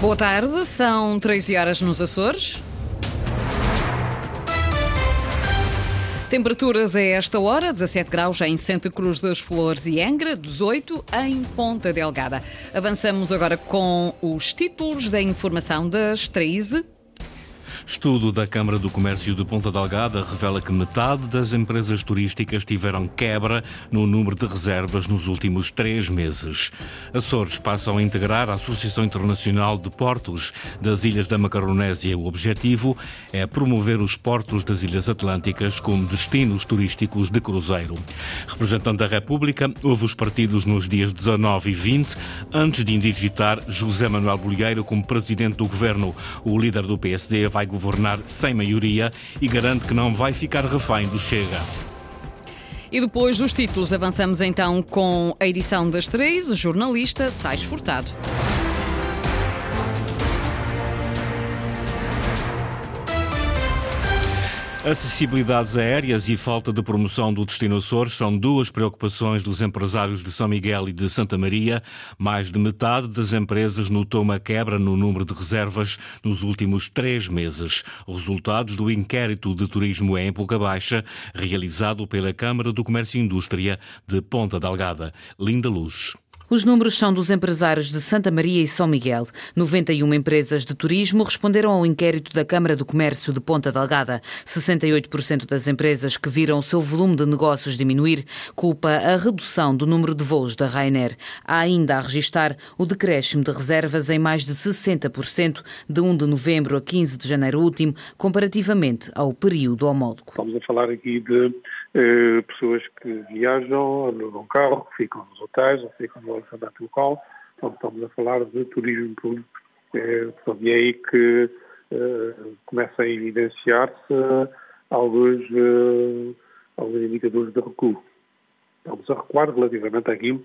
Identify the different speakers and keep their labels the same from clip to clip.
Speaker 1: Boa tarde, são 13 horas nos Açores. Temperaturas a esta hora, 17 graus em Santa Cruz das Flores e Angra, 18 em Ponta Delgada. Avançamos agora com os títulos da informação das 13
Speaker 2: Estudo da Câmara do Comércio de Ponta Delgada revela que metade das empresas turísticas tiveram quebra no número de reservas nos últimos três meses. Açores passam a integrar a Associação Internacional de Portos das Ilhas da Macaronésia. O objetivo é promover os portos das Ilhas Atlânticas como destinos turísticos de cruzeiro. Representante da República, houve os partidos nos dias 19 e 20, antes de indigitar José Manuel Bolheiro como presidente do governo. O líder do PSD vai governar sem maioria e garante que não vai ficar refém do Chega.
Speaker 1: E depois dos títulos, avançamos então com a edição das três, o jornalista Sais Furtado.
Speaker 2: Acessibilidades aéreas e falta de promoção do destino Açores são duas preocupações dos empresários de São Miguel e de Santa Maria. Mais de metade das empresas notou uma quebra no número de reservas nos últimos três meses. Resultados do inquérito de turismo em época baixa, realizado pela Câmara do Comércio e Indústria de Ponta Delgada. Linda Luz.
Speaker 3: Os números são dos empresários de Santa Maria e São Miguel. 91 empresas de turismo responderam ao inquérito da Câmara do Comércio de Ponta Delgada. 68% das empresas que viram o seu volume de negócios diminuir culpa a redução do número de voos da Ryanair. Há ainda a registar o decréscimo de reservas em mais de 60% de 1 de novembro a 15 de janeiro último, comparativamente ao período homólogo.
Speaker 4: Estamos a falar aqui de eh, pessoas que viajam, alugam carro, ficam nos hotéis ou ficam no alojamento local. Então, estamos a falar de turismo público. Eh, e é aí que eh, começa a evidenciar-se alguns, alguns indicadores de recuo. Estamos a recuar relativamente àquilo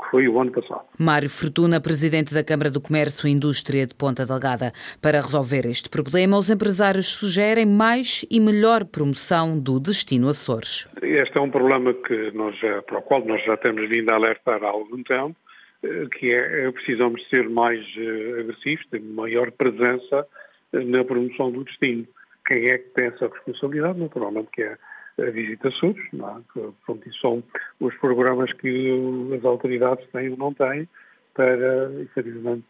Speaker 4: que foi o ano passado.
Speaker 3: Mário Fortuna, presidente da Câmara do Comércio e Indústria de Ponta Delgada. Para resolver este problema, os empresários sugerem mais e melhor promoção do destino Açores.
Speaker 4: Este é um problema que nós para o qual nós já temos vindo a alertar há algum tempo, eh, que é, é precisamos ser mais eh, agressivos, ter maior presença eh, na promoção do destino. Quem é que tem essa responsabilidade? Naturalmente que é a Visita SUS, não é? que, são os programas que as autoridades têm ou não têm para, efetivamente,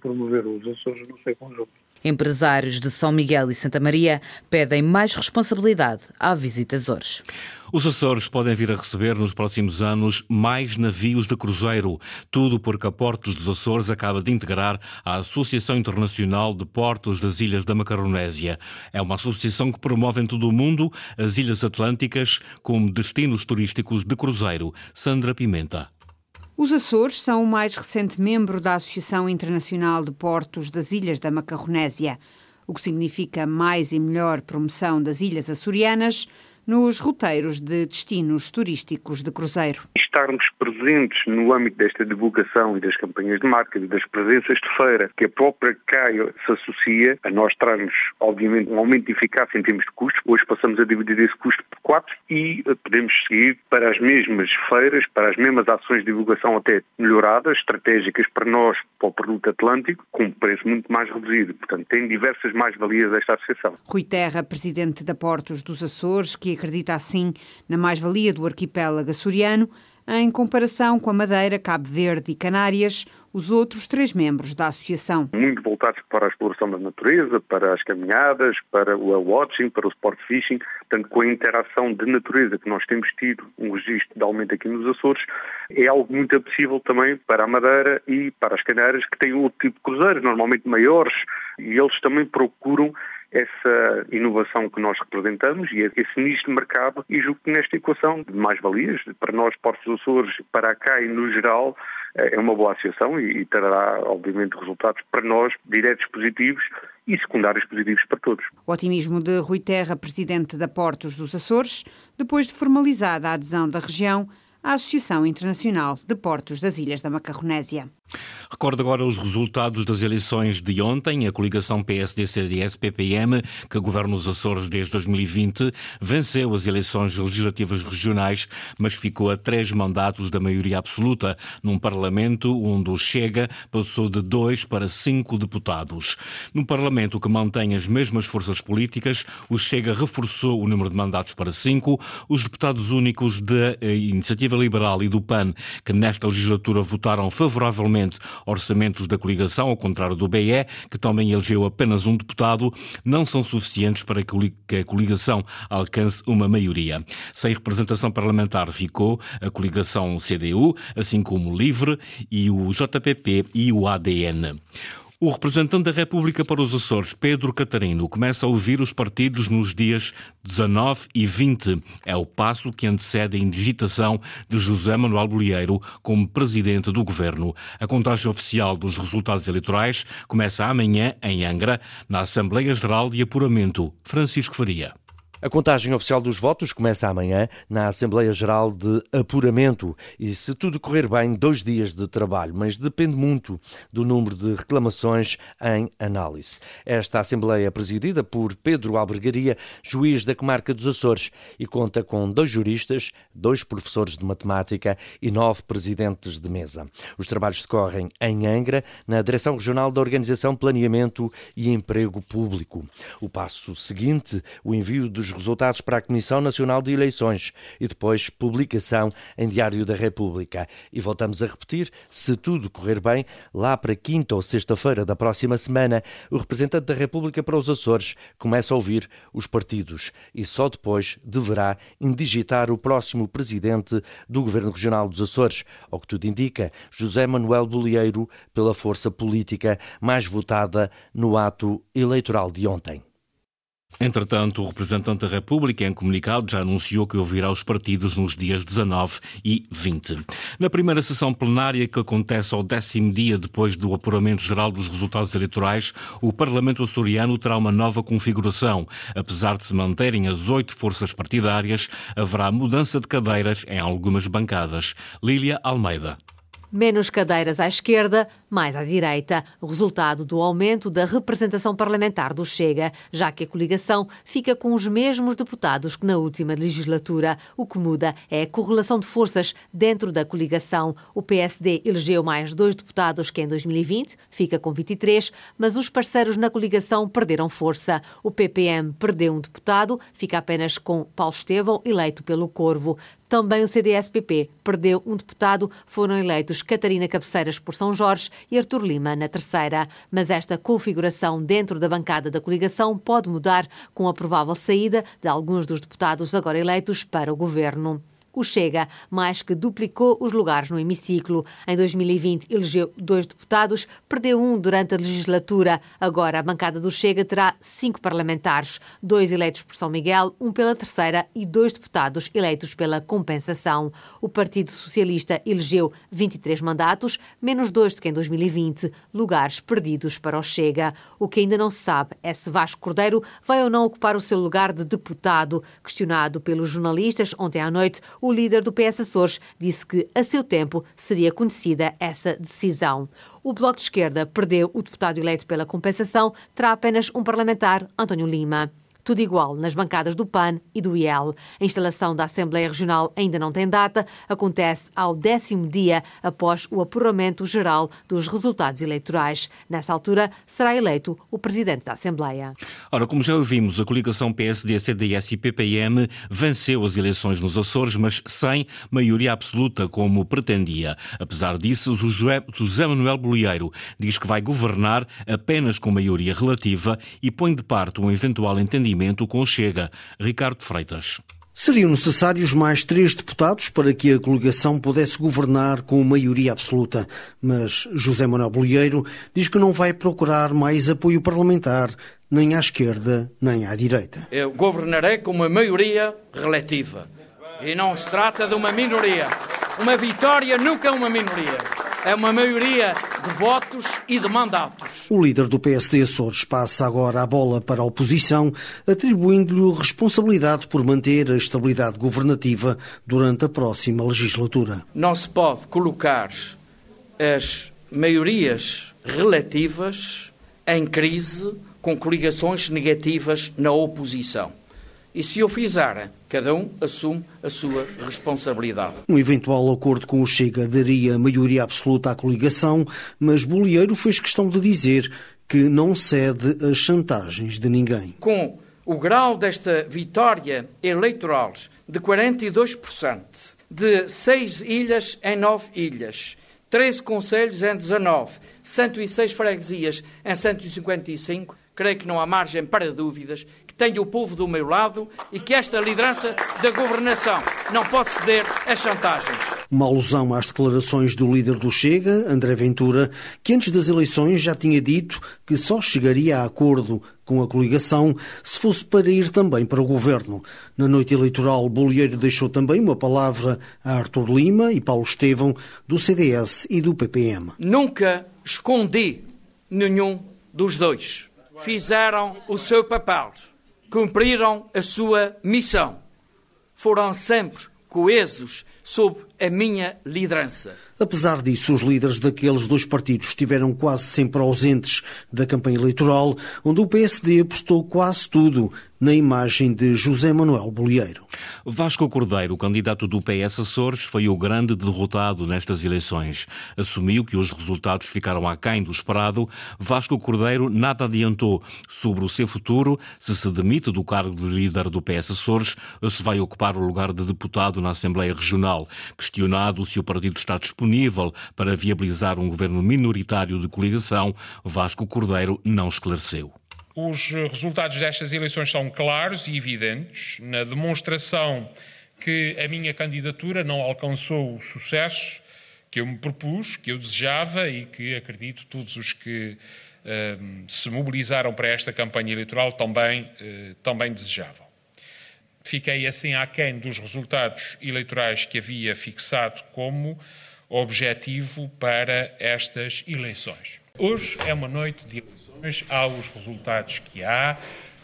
Speaker 4: promover os Açores no seu conjunto.
Speaker 3: Empresários de São Miguel e Santa Maria pedem mais responsabilidade à Visita Açores.
Speaker 2: Os Açores podem vir a receber nos próximos anos mais navios de cruzeiro, tudo porque a Portos dos Açores acaba de integrar a Associação Internacional de Portos das Ilhas da Macaronésia. É uma associação que promove em todo o mundo as Ilhas Atlânticas como destinos turísticos de cruzeiro. Sandra Pimenta.
Speaker 5: Os Açores são o mais recente membro da Associação Internacional de Portos das Ilhas da Macarronésia, o que significa mais e melhor promoção das ilhas açorianas, nos roteiros de destinos turísticos de cruzeiro.
Speaker 6: Estarmos presentes no âmbito desta divulgação e das campanhas de marketing, das presenças de feira, que a própria CAI se associa, a nós traz-nos, obviamente, um aumento de eficácia em termos de custos. Hoje passamos a dividir esse custo por quatro e eh, podemos seguir para as mesmas feiras, para as mesmas ações de divulgação até melhoradas, estratégicas para nós, para o produto atlântico, com um preço muito mais reduzido. Portanto, tem diversas mais-valias esta associação.
Speaker 5: Rui Terra, presidente da Portos dos Açores, que acredita assim na mais-valia do arquipélago açoriano, em comparação com a Madeira, Cabo Verde e Canárias, os outros três membros da associação.
Speaker 6: Muito voltados para a exploração da natureza, para as caminhadas, para o watching, para o sport fishing, portanto, com a interação de natureza que nós temos tido, um registro de aumento aqui nos Açores, é algo muito apetecível também para a Madeira e para as Canárias, que têm outro tipo de cruzeiros, normalmente maiores, e eles também procuram essa inovação que nós representamos e esse nicho de mercado e julgo que nesta equação de mais-valias, para nós, Portos dos Açores, para a CAI no geral, é uma boa associação e terá, obviamente, resultados para nós diretos positivos e secundários positivos para todos.
Speaker 5: O otimismo de Rui Terra, presidente da Portos dos Açores, depois de formalizada a adesão da região à Associação Internacional de Portos das Ilhas da Macarronésia.
Speaker 2: Recordo agora os resultados das eleições de ontem. A coligação PSD-CDS-PPM, que governa os Açores desde 2020, venceu as eleições legislativas regionais, mas ficou a três mandatos da maioria absoluta num Parlamento onde o Chega passou de dois para cinco deputados. No Parlamento que mantém as mesmas forças políticas, o Chega reforçou o número de mandatos para cinco. Os deputados únicos da Iniciativa Liberal e do PAN, que nesta legislatura votaram favoravelmente orçamentos da coligação, ao contrário do BE, que também elegeu apenas um deputado, não são suficientes para que a coligação alcance uma maioria. Sem representação parlamentar ficou a coligação CDU, assim como o LIVRE e o JPP e o ADN. O representante da República para os Açores, Pedro Catarino, começa a ouvir os partidos nos dias 19 e 20. É o passo que antecede a indigitação de José Manuel Bolieiro como presidente do governo. A contagem oficial dos resultados eleitorais começa amanhã em Angra, na Assembleia Geral de Apuramento. Francisco Faria.
Speaker 7: A contagem oficial dos votos começa amanhã na Assembleia Geral de Apuramento e, se tudo correr bem, dois dias de trabalho, mas depende muito do número de reclamações em análise. Esta Assembleia é presidida por Pedro Albergaria, juiz da comarca dos Açores, e conta com dois juristas, dois professores de matemática e nove presidentes de mesa. Os trabalhos decorrem em Angra, na Direção Regional da Organização, Planeamento e Emprego Público. O passo seguinte, o envio dos resultados para a Comissão Nacional de Eleições e depois publicação em Diário da República. E voltamos a repetir, se tudo correr bem, lá para quinta ou sexta-feira da próxima semana, o representante da República para os Açores começa a ouvir os partidos e só depois deverá indigitar o próximo presidente do Governo Regional dos Açores, ao que tudo indica, José Manuel Bolieiro, pela força política mais votada no ato eleitoral de ontem.
Speaker 2: Entretanto, o representante da República, em comunicado, já anunciou que ouvirá os partidos nos dias 19 e 20. Na primeira sessão plenária, que acontece ao décimo dia depois do apuramento geral dos resultados eleitorais, o Parlamento açoriano terá uma nova configuração. Apesar de se manterem as oito forças partidárias, haverá mudança de cadeiras em algumas bancadas. Lília Almeida.
Speaker 8: Menos cadeiras à esquerda, mais à direita, resultado do aumento da representação parlamentar do Chega, já que a coligação fica com os mesmos deputados que na última legislatura. O que muda é a correlação de forças dentro da coligação. O PSD elegeu mais dois deputados que em 2020, fica com 23, mas os parceiros na coligação perderam força. O PPM perdeu um deputado, fica apenas com Paulo Estevão, eleito pelo Corvo. Também o CDS-PP perdeu um deputado, foram eleitos Catarina Cabeceiras por São Jorge e Artur Lima na terceira. Mas esta configuração dentro da bancada da coligação pode mudar com a provável saída de alguns dos deputados agora eleitos para o governo. O Chega mais que duplicou os lugares no hemiciclo. Em 2020 elegeu dois deputados, perdeu um durante a legislatura. Agora a bancada do Chega terá cinco parlamentares, dois eleitos por São Miguel, um pela terceira e dois deputados eleitos pela compensação. O Partido Socialista elegeu 23 mandatos, menos dois do que em 2020, lugares perdidos para o Chega. O que ainda não se sabe é se Vasco Cordeiro vai ou não ocupar o seu lugar de deputado. Questionado pelos jornalistas ontem à noite, o líder do PS Açores disse que, a seu tempo, seria conhecida essa decisão. O Bloco de Esquerda perdeu o deputado eleito pela compensação, terá apenas um parlamentar, António Lima. Tudo igual nas bancadas do PAN e do IEL. A instalação da Assembleia Regional ainda não tem data, acontece ao décimo dia após o apuramento geral dos resultados eleitorais. Nessa altura, será eleito o Presidente da Assembleia.
Speaker 2: Ora, como já ouvimos, a coligação PSD, CDS e PPM venceu as eleições nos Açores, mas sem maioria absoluta, como pretendia. Apesar disso, José Manuel Bolieiro diz que vai governar apenas com maioria relativa e põe de parte um eventual entendimento entendimento com Chega. Ricardo Freitas.
Speaker 9: Seriam necessários mais três deputados para que a coligação pudesse governar com maioria absoluta, mas José Manuel Bolieiro diz que não vai procurar mais apoio parlamentar, nem à esquerda, nem à direita.
Speaker 10: Eu governarei com uma maioria relativa. E não se trata de uma minoria. Uma vitória nunca é uma minoria é uma maioria de votos e de mandatos.
Speaker 9: O líder do PSD Açores passa agora a bola para a oposição, atribuindo-lhe responsabilidade por manter a estabilidade governativa durante a próxima legislatura.
Speaker 10: Não se pode colocar as maiorias relativas em crise com coligações negativas na oposição. E se o fizerem, cada um assume a sua responsabilidade.
Speaker 9: Um eventual acordo com o Chega daria maioria absoluta à coligação, mas Bolieiro fez questão de dizer que não cede às chantagens de ninguém.
Speaker 10: Com o grau desta vitória eleitoral de 42%, de 6 ilhas em 9 ilhas, 13 conselhos em 19, 106 freguesias em 155, creio que não há margem para dúvidas que tenho o povo do meu lado e que esta liderança da governação não pode ceder a chantagens.
Speaker 9: Uma alusão às declarações do líder do Chega, André Ventura, que antes das eleições já tinha dito que só chegaria a acordo com a coligação se fosse para ir também para o governo. Na noite eleitoral, Bolieiro deixou também uma palavra a Artur Lima e Paulo Estevão, do CDS e do PPM.
Speaker 10: Nunca escondi nenhum dos dois. Fizeram o seu papel, cumpriram a sua missão. Foram sempre coesos sob a minha liderança.
Speaker 9: Apesar disso, os líderes daqueles dois partidos estiveram quase sempre ausentes da campanha eleitoral, onde o PSD apostou quase tudo na imagem de José Manuel Bolieiro.
Speaker 2: Vasco Cordeiro, candidato do PS Açores, foi o grande derrotado nestas eleições. Assumiu que os resultados ficaram aquém do esperado. Vasco Cordeiro nada adiantou sobre o seu futuro, se se demite do cargo de líder do PS Açores ou se vai ocupar o lugar de deputado na Assembleia Regional. Questionado se o partido está disponível para viabilizar um governo minoritário de coligação, Vasco Cordeiro não esclareceu.
Speaker 11: Os resultados destas eleições são claros e evidentes na demonstração que a minha candidatura não alcançou o sucesso que eu me propus, que eu desejava e que acredito todos os que uh, se mobilizaram para esta campanha eleitoral também, uh, também desejavam. Fiquei assim aquém dos resultados eleitorais que havia fixado como objetivo para estas eleições. Hoje é uma noite de eleições há os resultados que há,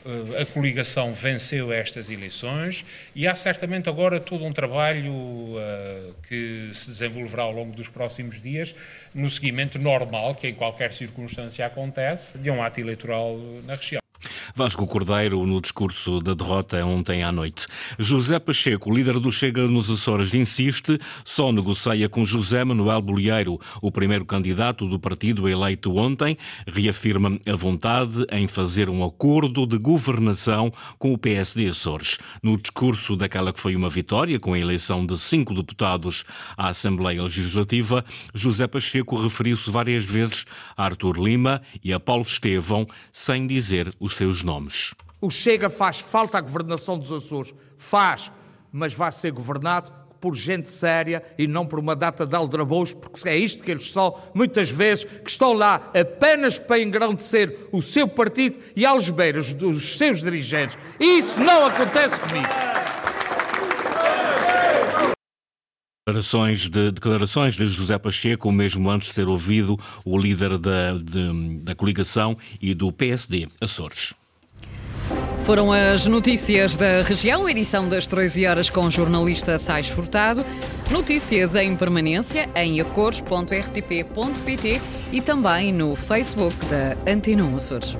Speaker 11: eh, a coligação venceu estas eleições e há certamente agora todo um trabalho uh, que se desenvolverá ao longo dos próximos dias no seguimento normal que em qualquer circunstância acontece de um ato eleitoral na região.
Speaker 2: Vasco Cordeiro, no discurso da derrota ontem à noite. José Pacheco, líder do Chega nos Açores, insiste, só negocia com José Manuel Bolieiro, o primeiro candidato do partido eleito ontem, reafirma a vontade em fazer um acordo de governação com o PSD Açores. No discurso daquela que foi uma vitória, com a eleição de cinco deputados à Assembleia Legislativa, José Pacheco referiu-se várias vezes a Artur Lima e a Paulo Estevão, sem dizer os seus nomes.
Speaker 12: O Chega faz falta à governação dos Açores. Faz, mas vai ser governado por gente séria e não por uma data de aldrabouços, porque é isto que eles são, muitas vezes, que estão lá apenas para engrandecer o seu partido e aos beiras dos seus dirigentes. Isso não acontece comigo.
Speaker 2: Declarações de, declarações de José Pacheco, mesmo antes de ser ouvido o líder da, de, da coligação e do PSD Açores.
Speaker 1: Foram as notícias da região, edição das 13 horas com o jornalista Sais Furtado. Notícias em permanência em acores.rtp.pt e também no Facebook da Antena Açores.